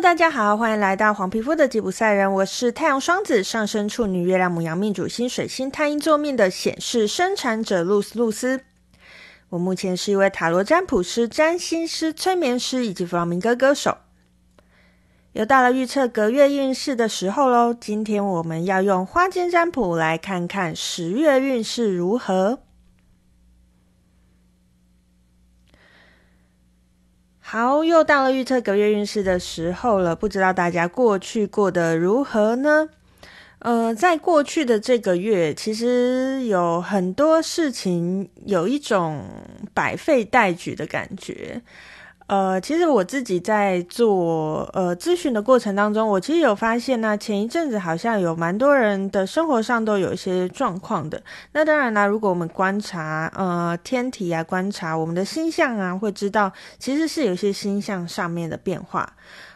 大家好，欢迎来到黄皮肤的吉普赛人。我是太阳双子上升处女月亮母羊命主星水星太阴坐命的显示生产者露丝露丝。我目前是一位塔罗占卜师、占星师、催眠师以及弗朗明哥歌手。又到了预测隔月运势的时候喽，今天我们要用花间占卜来看看十月运势如何。好，又到了预测隔月运势的时候了，不知道大家过去过得如何呢？呃，在过去的这个月，其实有很多事情有一种百废待举的感觉。呃，其实我自己在做呃咨询的过程当中，我其实有发现呢，前一阵子好像有蛮多人的生活上都有一些状况的。那当然啦，如果我们观察呃天体啊，观察我们的星象啊，会知道其实是有些星象上面的变化。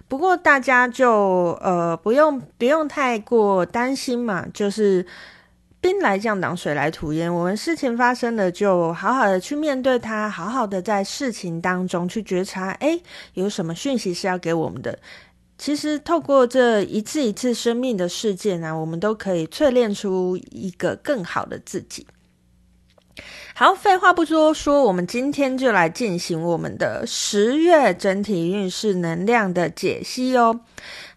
不过大家就呃不用不用太过担心嘛，就是。兵来将挡，水来土掩。我们事情发生了，就好好的去面对它，好好的在事情当中去觉察，诶，有什么讯息是要给我们的？其实透过这一次一次生命的事件啊，我们都可以淬炼出一个更好的自己。好，废话不多说，我们今天就来进行我们的十月整体运势能量的解析哦。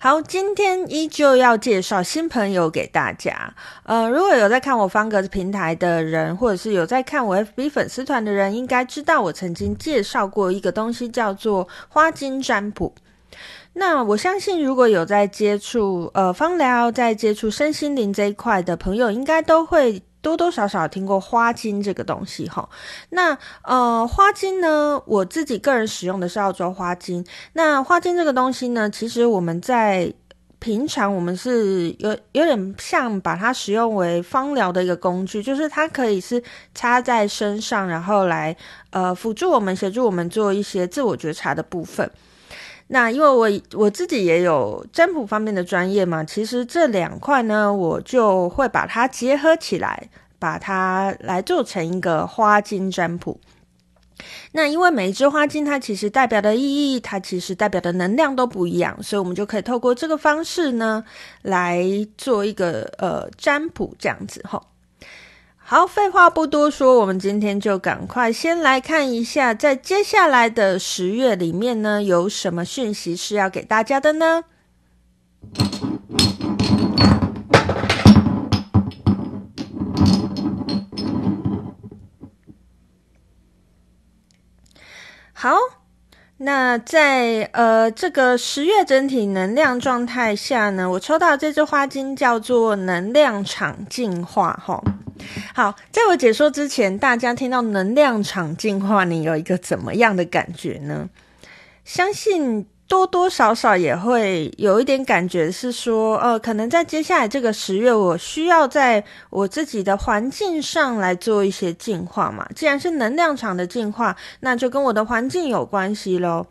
好，今天依旧要介绍新朋友给大家。呃，如果有在看我方格子平台的人，或者是有在看我 FB 粉丝团的人，应该知道我曾经介绍过一个东西，叫做花精占卜。那我相信，如果有在接触呃芳疗，在接触身心灵这一块的朋友，应该都会。多多少少听过花精这个东西哈，那呃花精呢，我自己个人使用的是澳洲花精。那花精这个东西呢，其实我们在平常我们是有有点像把它使用为芳疗的一个工具，就是它可以是插在身上，然后来呃辅助我们协助我们做一些自我觉察的部分。那因为我我自己也有占卜方面的专业嘛，其实这两块呢，我就会把它结合起来，把它来做成一个花精占卜。那因为每一只花精它其实代表的意义，它其实代表的能量都不一样，所以我们就可以透过这个方式呢来做一个呃占卜这样子哈。好，废话不多说，我们今天就赶快先来看一下，在接下来的十月里面呢，有什么讯息是要给大家的呢？好，那在呃这个十月整体能量状态下呢，我抽到这支花精叫做能量场净化，哈。好，在我解说之前，大家听到能量场净化，你有一个怎么样的感觉呢？相信多多少少也会有一点感觉，是说，呃，可能在接下来这个十月，我需要在我自己的环境上来做一些净化嘛。既然是能量场的净化，那就跟我的环境有关系喽。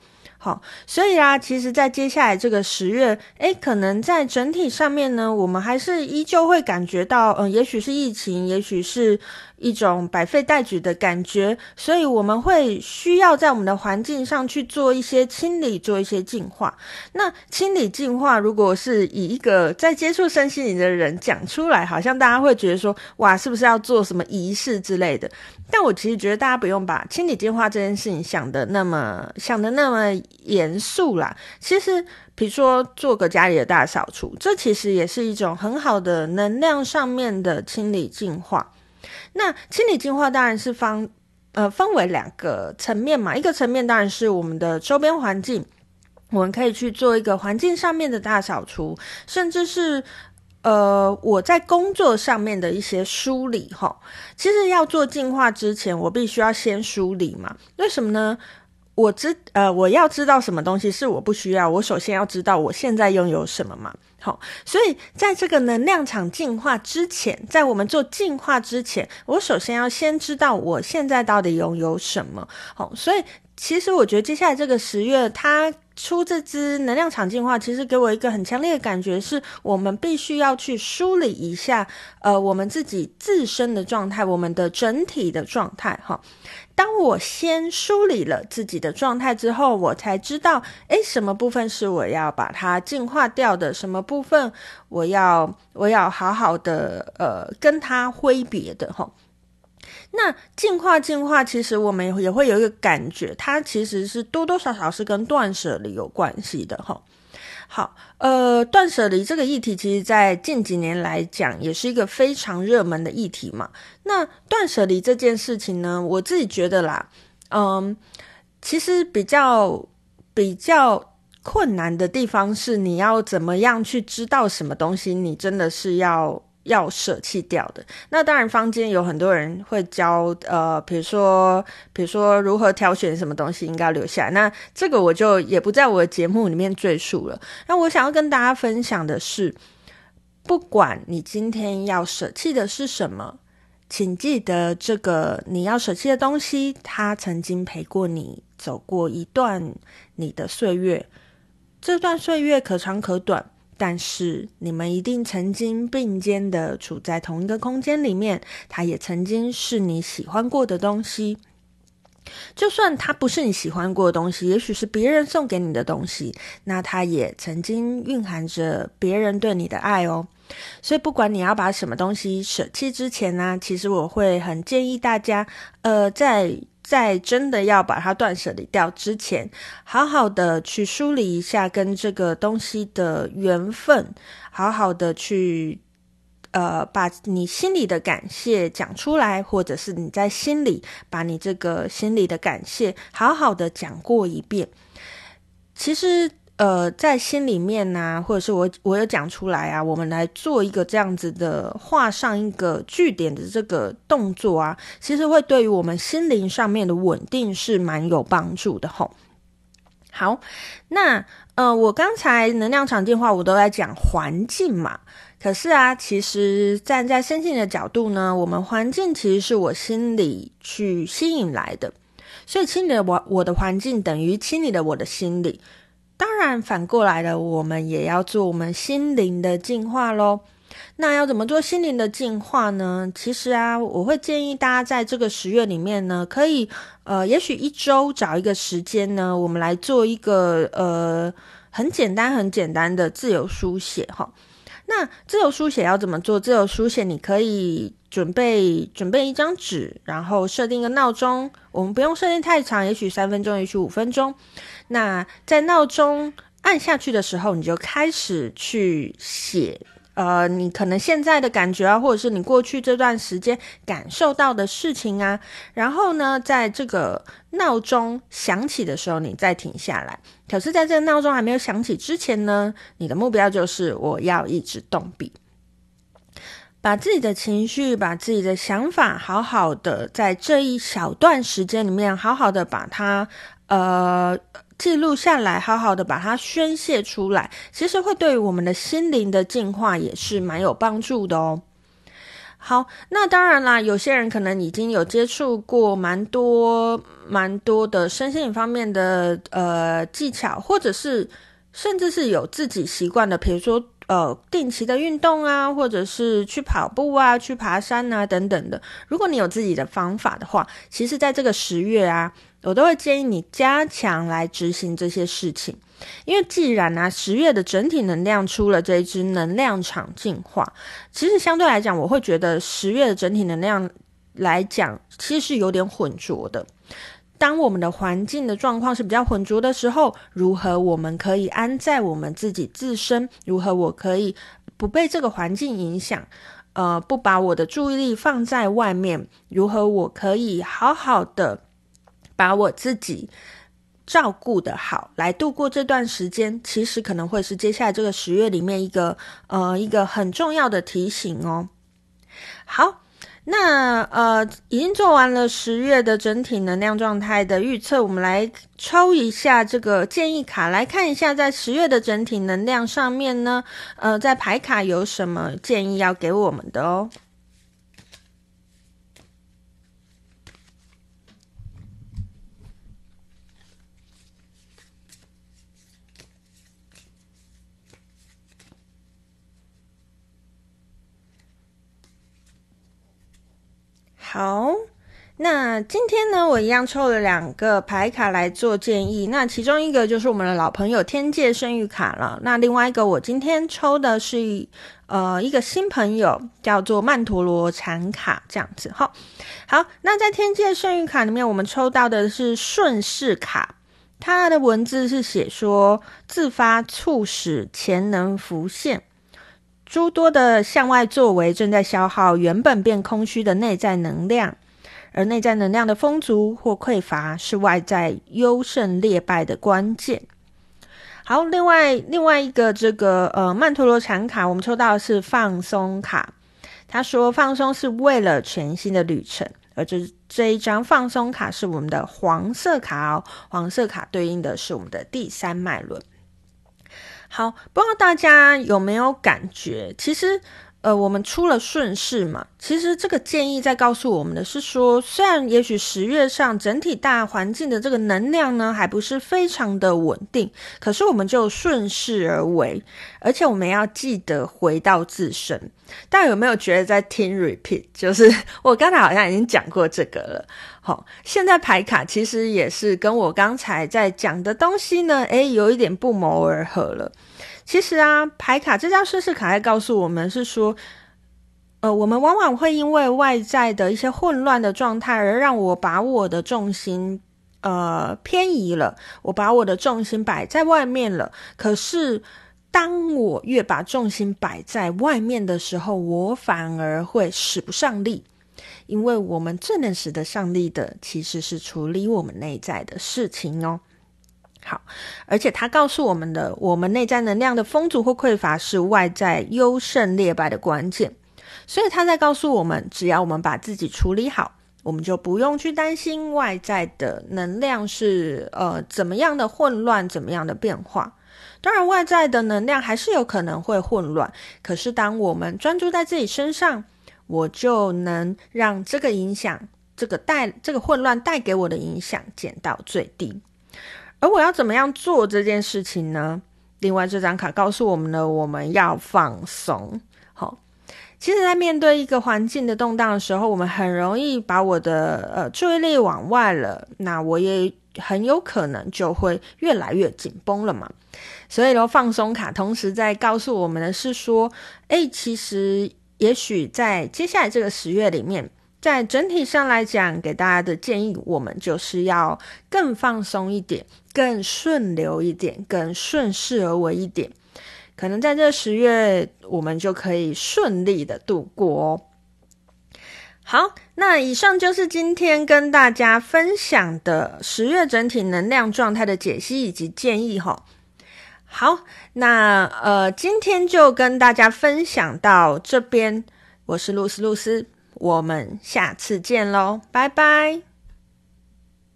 好，所以啊，其实，在接下来这个十月，诶，可能在整体上面呢，我们还是依旧会感觉到，嗯，也许是疫情，也许是。一种百废待举的感觉，所以我们会需要在我们的环境上去做一些清理，做一些净化。那清理净化，如果是以一个在接触身心灵的人讲出来，好像大家会觉得说，哇，是不是要做什么仪式之类的？但我其实觉得大家不用把清理净化这件事情想得那么想得那么严肃啦。其实，比如说做个家里的大扫除，这其实也是一种很好的能量上面的清理净化。那清理净化当然是方，呃，分为两个层面嘛。一个层面当然是我们的周边环境，我们可以去做一个环境上面的大扫除，甚至是呃我在工作上面的一些梳理哈。其实要做净化之前，我必须要先梳理嘛。为什么呢？我知呃我要知道什么东西是我不需要，我首先要知道我现在拥有什么嘛。好，所以在这个能量场进化之前，在我们做进化之前，我首先要先知道我现在到底拥有什么。好，所以其实我觉得接下来这个十月，它出这支能量场进化，其实给我一个很强烈的感觉，是我们必须要去梳理一下，呃，我们自己自身的状态，我们的整体的状态。哈，当我先梳理了自己的状态之后，我才知道，诶，什么部分是我要把它净化掉的，什么部分我要我要好好的呃跟它挥别的，哈。那进化进化，其实我们也会有一个感觉，它其实是多多少少是跟断舍离有关系的哈。好，呃，断舍离这个议题，其实在近几年来讲，也是一个非常热门的议题嘛。那断舍离这件事情呢，我自己觉得啦，嗯，其实比较比较困难的地方是，你要怎么样去知道什么东西，你真的是要。要舍弃掉的，那当然，坊间有很多人会教，呃，比如说，比如说如何挑选什么东西应该留下。那这个我就也不在我的节目里面赘述了。那我想要跟大家分享的是，不管你今天要舍弃的是什么，请记得这个你要舍弃的东西，它曾经陪过你走过一段你的岁月，这段岁月可长可短。但是你们一定曾经并肩的处在同一个空间里面，它也曾经是你喜欢过的东西。就算它不是你喜欢过的东西，也许是别人送给你的东西，那它也曾经蕴含着别人对你的爱哦。所以不管你要把什么东西舍弃之前呢，其实我会很建议大家，呃，在。在真的要把它断舍离掉之前，好好的去梳理一下跟这个东西的缘分，好好的去呃把你心里的感谢讲出来，或者是你在心里把你这个心里的感谢好好的讲过一遍。其实。呃，在心里面呢、啊，或者是我我有讲出来啊，我们来做一个这样子的画上一个句点的这个动作啊，其实会对于我们心灵上面的稳定是蛮有帮助的吼。好，那呃，我刚才能量场进化我都在讲环境嘛，可是啊，其实站在身心的角度呢，我们环境其实是我心里去吸引来的，所以清理我我的环境等于清理了我的心理。当然，反过来了，我们也要做我们心灵的净化喽。那要怎么做心灵的净化呢？其实啊，我会建议大家在这个十月里面呢，可以呃，也许一周找一个时间呢，我们来做一个呃很简单、很简单的自由书写哈。那自由书写要怎么做？自由书写你可以准备准备一张纸，然后设定一个闹钟。我们不用设定太长，也许三分钟，也许五分钟。那在闹钟按下去的时候，你就开始去写，呃，你可能现在的感觉啊，或者是你过去这段时间感受到的事情啊。然后呢，在这个闹钟响起的时候，你再停下来。可是，在这个闹钟还没有响起之前呢，你的目标就是我要一直动笔，把自己的情绪、把自己的想法，好好的在这一小段时间里面，好好的把它，呃。记录下来，好好的把它宣泄出来，其实会对于我们的心灵的净化也是蛮有帮助的哦。好，那当然啦，有些人可能已经有接触过蛮多、蛮多的身心方面的呃技巧，或者是甚至是有自己习惯的，比如说呃定期的运动啊，或者是去跑步啊、去爬山啊等等的。如果你有自己的方法的话，其实在这个十月啊。我都会建议你加强来执行这些事情，因为既然呢、十月的整体能量出了这一支能量场进化，其实相对来讲，我会觉得十月的整体能量来讲，其实是有点混浊的。当我们的环境的状况是比较混浊的时候，如何我们可以安在我们自己自身？如何我可以不被这个环境影响？呃，不把我的注意力放在外面？如何我可以好好的？把我自己照顾的好，来度过这段时间，其实可能会是接下来这个十月里面一个呃一个很重要的提醒哦。好，那呃已经做完了十月的整体能量状态的预测，我们来抽一下这个建议卡，来看一下在十月的整体能量上面呢，呃，在牌卡有什么建议要给我们的哦。好。那今天呢，我一样抽了两个牌卡来做建议。那其中一个就是我们的老朋友天界圣諭卡了。那另外一个，我今天抽的是呃一个新朋友，叫做曼陀罗禅卡，这样子。好，好。那在天界圣諭卡里面，我们抽到的是顺势卡，它的文字是写说：自发促使潜能浮现，诸多的向外作为正在消耗原本变空虚的内在能量。而内在能量的丰足或匮乏，是外在优胜劣败的关键。好，另外另外一个这个呃曼陀罗禅卡，我们抽到的是放松卡。他说，放松是为了全新的旅程，而这这一张放松卡是我们的黄色卡哦，黄色卡对应的是我们的第三脉轮。好，不知道大家有没有感觉，其实。呃，我们出了顺势嘛，其实这个建议在告诉我们的是说，虽然也许十月上整体大环境的这个能量呢，还不是非常的稳定，可是我们就顺势而为，而且我们要记得回到自身。大家有没有觉得在听 repeat？就是我刚才好像已经讲过这个了。好，现在牌卡其实也是跟我刚才在讲的东西呢，诶，有一点不谋而合了。其实啊，牌卡这张顺势卡在告诉我们是说，呃，我们往往会因为外在的一些混乱的状态，而让我把我的重心呃偏移了，我把我的重心摆在外面了。可是，当我越把重心摆在外面的时候，我反而会使不上力，因为我们最能使得上力的，其实是处理我们内在的事情哦。好，而且他告诉我们的，我们内在能量的丰足或匮乏是外在优胜劣败的关键。所以他在告诉我们，只要我们把自己处理好，我们就不用去担心外在的能量是呃怎么样的混乱，怎么样的变化。当然，外在的能量还是有可能会混乱，可是当我们专注在自己身上，我就能让这个影响，这个带这个混乱带给我的影响减到最低。而我要怎么样做这件事情呢？另外，这张卡告诉我们呢，我们要放松。好，其实，在面对一个环境的动荡的时候，我们很容易把我的呃注意力往外了，那我也很有可能就会越来越紧绷了嘛。所以，呢，放松卡同时在告诉我们的是说，诶，其实也许在接下来这个十月里面。在整体上来讲，给大家的建议，我们就是要更放松一点，更顺流一点，更顺势而为一点。可能在这十月，我们就可以顺利的度过哦。好，那以上就是今天跟大家分享的十月整体能量状态的解析以及建议哈。好，那呃，今天就跟大家分享到这边，我是露丝露丝。我们下次见喽，拜拜。